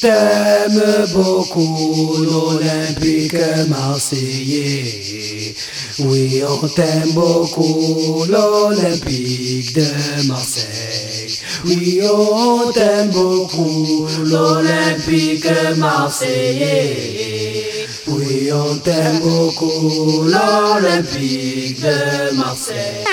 3, 4. On t'aime beaucoup, l'Olympique marseillais. Oui, on t'aime beaucoup, l'Olympique de Marseille. Oui, on t'aime beaucoup, l'Olympique marseillais. Oui, on t'aime beaucoup, l'Olympique de Marseille.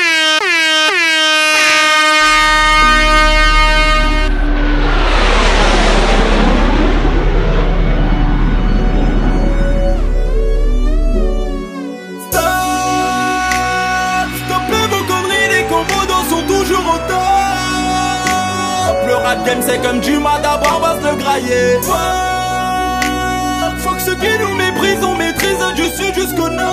Game c'est comme du mat, d'abord on va se le grailler. Fuck, Fuck ceux qui nous méprisent, on maîtrise du sud jusqu'au nord.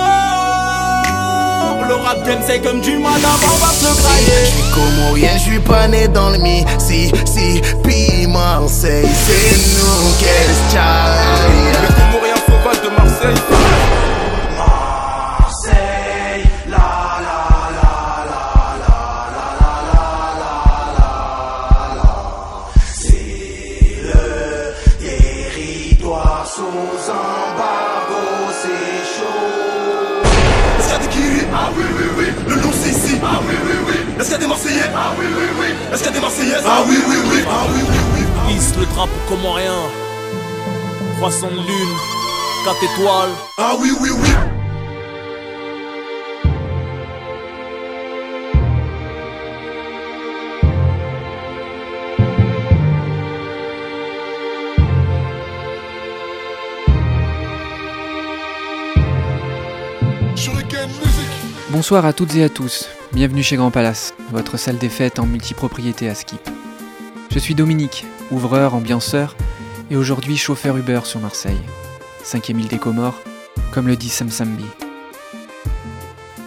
Le rap game c'est comme du mat, d'abord on va se le grailler. Je suis comorien, je suis pas né dans le mi. Si, si, puis Marseille C'est nous, quel style Le Comorien sauvage de Marseille, Est-ce qu'il y a des Marseillais? Ah oui, oui, oui. Est-ce qu'il y a des Marseillaises Ah oui, oui, oui. Ah oui, oui, oui. Hisse le drapeau comorien Croissant de lune, 4 étoiles Ah oui, oui, oui. Shuriken Music. Bonsoir à toutes et à tous, bienvenue chez Grand Palace, votre salle des fêtes en multipropriété à Skip. Je suis Dominique, ouvreur, ambianceur et aujourd'hui chauffeur Uber sur Marseille. Cinquième île des Comores, comme le dit Sam Sambi.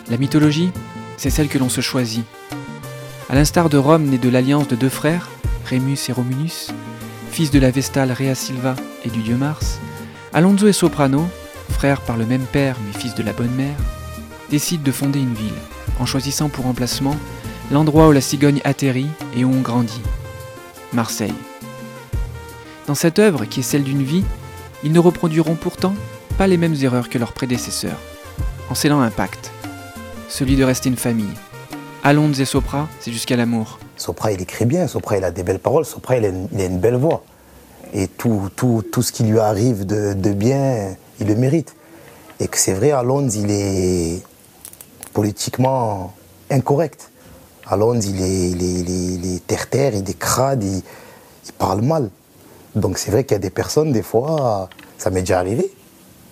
La mythologie, c'est celle que l'on se choisit. À l'instar de Rome né de l'alliance de deux frères, Rémus et Romulus, fils de la Vestale Rhea Silva et du dieu Mars, Alonso et Soprano, frères par le même père mais fils de la bonne mère, décident de fonder une ville, en choisissant pour emplacement l'endroit où la cigogne atterrit et où on grandit, Marseille. Dans cette œuvre, qui est celle d'une vie, ils ne reproduiront pourtant pas les mêmes erreurs que leurs prédécesseurs, en scellant un pacte, celui de rester une famille. Alonze et Sopra, c'est jusqu'à l'amour. Sopra, il écrit bien, Sopra, il a des belles paroles, Sopra, il a une, belle voix. Et tout, ce qui lui arrive de, bien, il le mérite. Et que c'est vrai, Alonso, il est politiquement incorrect. Alonso, il est, il est, il il est terre-terre, il est crade, il, parle mal. Donc c'est vrai qu'il y a des personnes, des fois, ça m'est déjà arrivé.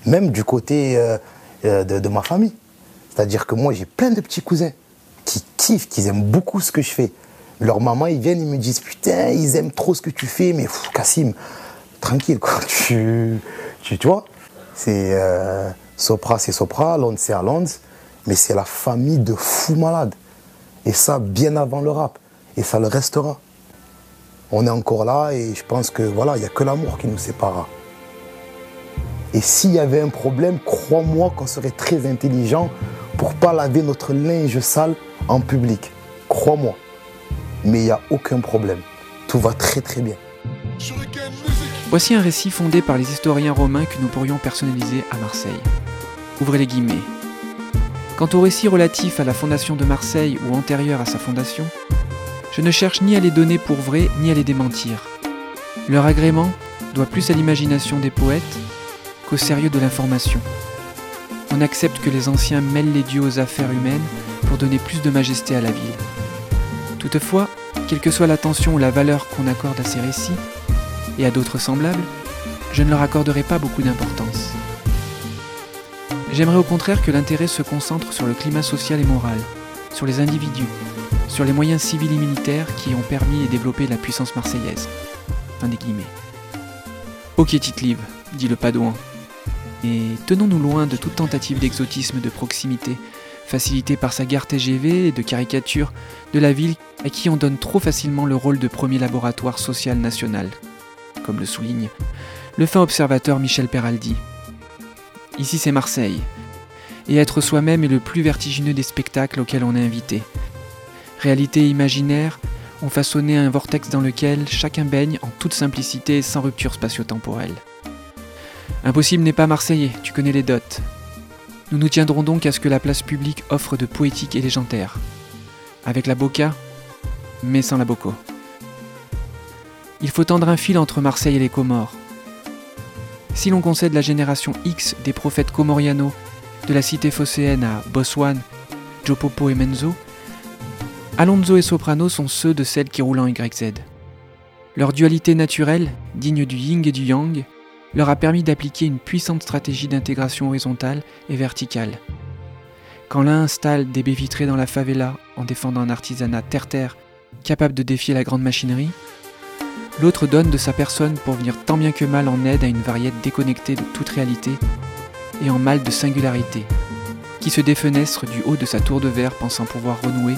Même du côté euh, euh, de, ma famille. C'est-à-dire que moi, j'ai plein de petits cousins qui kiffent, qui aiment beaucoup ce que je fais. Leurs mamans, ils viennent, ils me disent Putain, ils aiment trop ce que tu fais, mais pff, Cassim, tranquille, quoi. Tu, tu, vois? C'est. euh, Sopra, c'est Sopra, Alonso, c'est Alonso, mais c'est la famille de fous malades. Et ça, bien avant le rap. Et ça le restera. On est encore là et je pense que voilà, il n'y a que l'amour qui nous séparera. Et s'il y avait un problème, crois-moi qu'on serait très intelligent pour pas laver notre linge sale en public. Crois-moi. Mais il n'y a aucun problème. Tout va très très bien. Voici un récit fondé par les historiens romains que nous pourrions personnaliser à Marseille. Ouvrez les guillemets. Quant au récit relatif à la fondation de Marseille ou antérieur à sa fondation, je ne cherche ni à les donner pour vrais ni à les démentir. Leur agrément doit plus à l'imagination des poètes qu'au sérieux de l'information. On accepte que les anciens mêlent les dieux aux affaires humaines pour donner plus de majesté à la ville. Toutefois, quelle que soit l'attention ou la valeur qu'on accorde à ces récits, et à d'autres semblables, je ne leur accorderai pas beaucoup d'importance. J'aimerais au contraire que l'intérêt se concentre sur le climat social et moral, sur les individus, sur les moyens civils et militaires qui ont permis et développé la puissance marseillaise. Des. Ok Tite-Live, dit le Padouan. Et tenons-nous loin de toute tentative d'exotisme de proximité, facilitée par sa gare TGV et de caricature de la ville à qui on donne trop facilement le rôle de premier laboratoire social national, comme le souligne le fin observateur Michel Peraldi. Ici c'est Marseille, et être soi-même est le plus vertigineux des spectacles auxquels on est invité. Réalité imaginaire ont façonné un vortex dans lequel chacun baigne en toute simplicité sans rupture spatio-temporelle. Impossible n'est pas marseillais, tu connais les dots. Nous nous tiendrons donc à ce que la place publique offre de poétique et légendaire. Avec la boca, mais sans la boco. Il faut tendre un fil entre Marseille et les Comores. Si l'on concède la génération X des prophètes comoriano, de la cité phocéenne à Boswan, Jopopo et Menzo, Alonso et Soprano sont ceux de celles qui roulent en YZ. Leur dualité naturelle, digne du yin et du yang, leur a permis d'appliquer une puissante stratégie d'intégration horizontale et verticale. Quand l'un installe des baies vitrées dans la favela en défendant un artisanat terre-terre capable de défier la grande machinerie, l'autre donne de sa personne pour venir tant bien que mal en aide à une variette déconnectée de toute réalité et en mal de singularité, qui se défenestre du haut de sa tour de verre pensant pouvoir renouer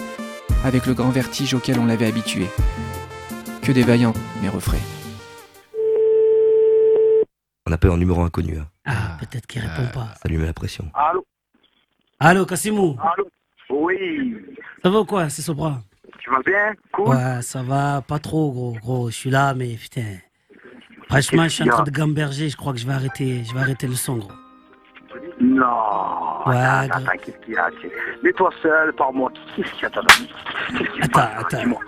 avec le grand vertige auquel on l'avait habitué. Que des vaillants, mes refrains. On appelle un numéro inconnu. hein. Ah, peut-être qu'il répond pas. Ça lui met la pression. Allô? Allô, Kassimou? Allô? Oui, Ça va ou quoi? C'est Sobra? Tu vas bien? Cool? Ouais, ça va pas trop, gros. Gros, je suis là, mais putain. Franchement, je suis en train de gamberger. Je crois que je vais arrêter, je vais arrêter le son, gros. Non Ouais, Attends, attends, qu'est-ce qu'il y a? Tu- Mets-toi seul, par moi. Qu'est-ce qu'il y a Attends, attends.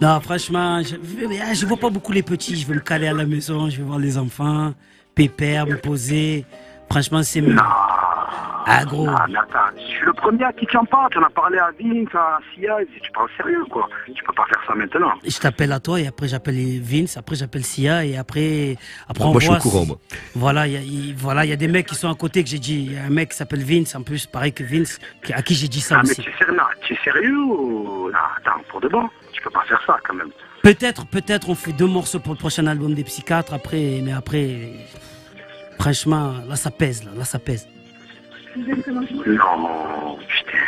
Non, franchement, je, je- je vois pas beaucoup les petits. Je vais me caler à la maison, je vais voir les enfants, pépère, me poser. Franchement, c'est mieux. Ah, gros. Ah, mais attends, je suis le premier à qui tu en parles. Tu en as parlé à Vince, à Sia. Tu parles sérieux, quoi. Tu peux pas faire ça maintenant. Je t'appelle à toi et après j'appelle Vince, après j'appelle Sia et après, après on moi, je suis au courant, moi. Voilà, il y a, il- voilà, il y a des mecs qui sont à côté que j'ai dit. Il y a un mec qui s'appelle Vince, en plus, pareil que Vince, à qui j'ai dit ça Ah, mais aussi. tu es sérieux, non, tu es sérieux ou... Non, attends, pour de bon. Tu peux pas faire ça, quand même. Peut-être, peut-être on fait deux morceaux pour le prochain album des Psychiatres après, mais après, franchement, là ça pèse, là, là ça pèse. Non, putain.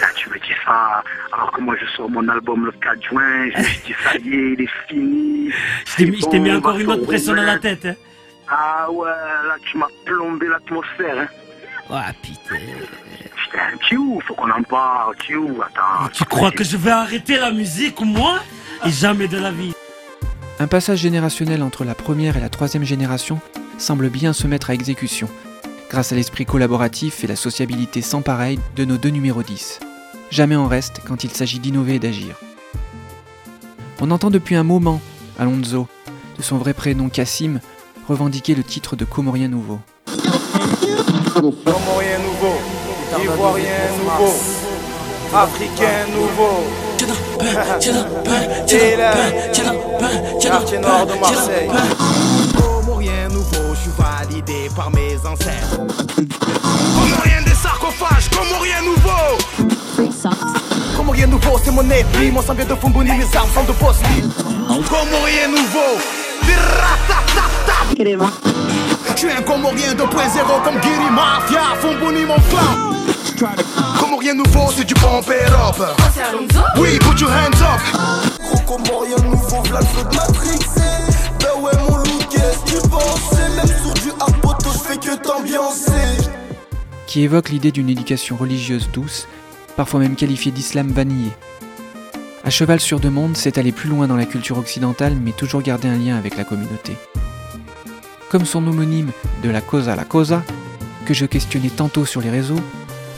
Là, tu me dis ça, alors que moi je sors mon album le 4 juin, je me suis dit ça y est, il est fini. Je t'ai mis, encore une autre pression dans la tête. Hein. Ah ouais, là tu m'as plombé l'atmosphère. Hein. Ah putain. Putain, tu es où? Faut qu'on en parle, tu Attends. Tu crois que je vais arrêter la musique, moi? Et jamais de la vie. Un passage générationnel entre la première et la troisième génération semble bien se mettre à exécution, grâce à l'esprit collaboratif et la sociabilité sans pareil de nos deux numéros 10. Jamais en reste quand il s'agit d'innover et d'agir. On entend depuis un moment Alonso, de son vrai prénom Cassim, revendiquer le titre de Comorien nouveau. Comorien nouveau, Ivoirien nouveau, Africain nouveau. Quartier nord de Marseille. Comorien nouveau, par mes ancêtres. Comorien des sarcophages, Comorien nouveau? Comorien nouveau, c'est mon épée, mon sang vient de Fumbuni, mes armes sont de Bosnie. Comorien nouveau, Ratatata. Je suis un Comorien 2.0 comme Giri Mafia, Fumbuni mon clan. Comorien nouveau, c'est du pompe Europe. Oui, put your hands up. Gros comorien nouveau, v'là le feu de Matrix évoque l'idée d'une éducation religieuse douce, parfois même qualifiée d'islam vanillé. À cheval sur deux mondes, c'est aller plus loin dans la culture occidentale, mais toujours garder un lien avec la communauté. Comme son homonyme de la cosa à la cosa, que je questionnais tantôt sur les réseaux,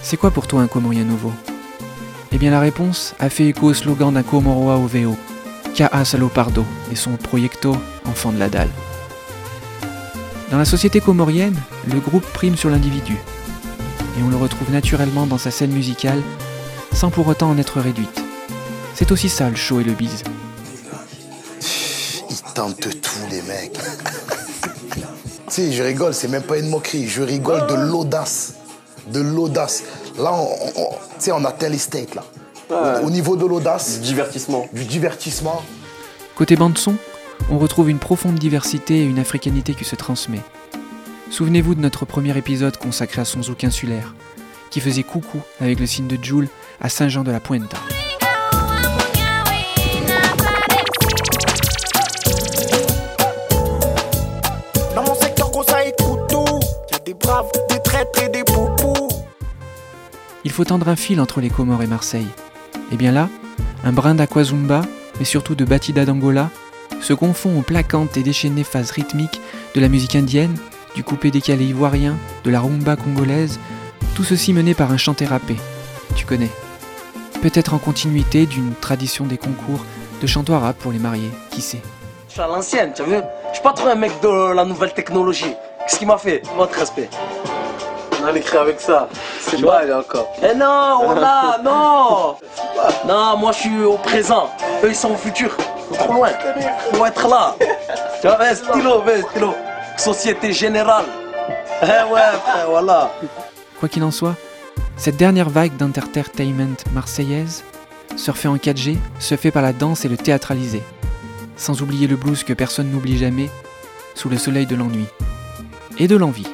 c'est quoi pour toi un Comorien nouveau? Eh bien la réponse a fait écho au slogan d'un Comoroa au VO, K.A. Salopardo et son Proyecto, enfant de la dalle. Dans la société comorienne, le groupe prime sur l'individu, et on le retrouve naturellement dans sa scène musicale, sans pour autant en être réduite. C'est aussi ça le show et le bise. Ils tentent tout, les mecs. tu sais, je rigole, c'est même pas une moquerie. Je rigole de l'audace. De l'audace. Là, on, on- on- tu sais, on atteint les steaks, là. Au, au niveau de l'audace. Du divertissement. Du divertissement. Côté bande-son, on retrouve une profonde diversité et une africanité qui se transmet. Souvenez-vous de notre premier épisode consacré à son zouk insulaire, qui faisait coucou avec le signe de Joule à Saint-Jean de la Puenta. Dans mon secteur, gros, ça écoute tout Y'a des braves, des traîtres et des poupous Il faut tendre un fil entre les Comores et Marseille. Et bien là, un brin d'aquazumba mais surtout de Batida d'Angola, se confond aux plaquantes et déchaînées phases rythmiques de la musique indienne, du coupé décalé ivoirien, de la rumba congolaise, tout ceci mené par un chanté râpé. Tu connais. Peut-être en continuité d'une tradition des concours de chant arabe pour les mariés, qui sait. Je suis à l'ancienne, tu as vu? Je suis pas trop un mec de la nouvelle technologie. Qu'est-ce qu'il m'a fait? Votre respect. On a écrit avec ça. C'est pas il encore. Eh non, on a, non Non, moi je suis au présent. Eux ils sont au futur. Trop loin. Faut être là. Tu vois, stylo, stylo. Société générale. Eh ouais, frère, voilà. Quoi qu'il en soit, cette dernière vague d'entertainment marseillaise, surfée en 4G, se fait par la danse et le théâtralisé. Sans oublier le blues que personne n'oublie jamais, sous le soleil de l'ennui. Et de l'envie.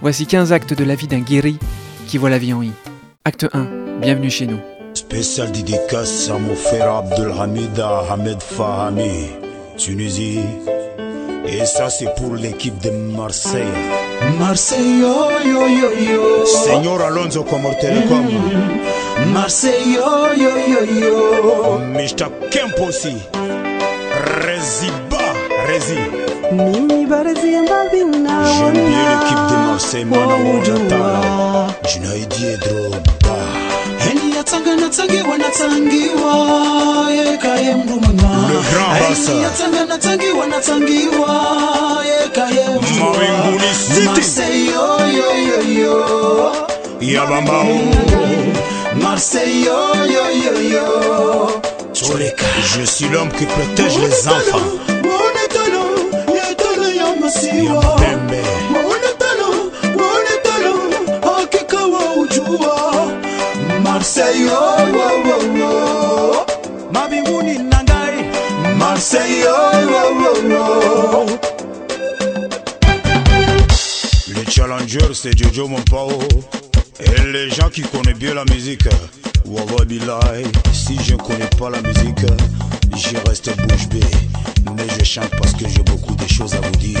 Voici 15 actes de la vie d'un guéri qui voit la vie en I. Acte 1. Bienvenue chez nous. Spécial dédicace à mon frère Abdelhamid Ahmed Fahami, Tunisie. Et ça, c'est pour l'équipe de Marseille. Marseille, yo, yo, yo, yo. Señor Alonso como Telecom. Marseille, yo, yo, yo, yo. Mr. Kemposi. Reziba, Rezi. Mimi barezi mbabina J'aime bien l'équipe de Marseille, Mana Wadatala. Junaidi et Drogba. Heni yatsanga natsangiwa natsangiwa yekaye mrumana natsanga natsangiwa natsangiwa yekaye mawinguni cityoyoyoyo yabambao marseille yoyoyoyo tsoleka je suis l'homme qui protège les enfants. Mabinguni Nangai. Marseille yo wo wo wo Le challenger c'est Jojo Mompao. Et les gens qui connaissent bien la musique Wawa Si je connais pas la musique Je reste bouche bée. Mais je chante parce que j'ai beaucoup de choses à vous dire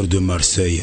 de Marseille.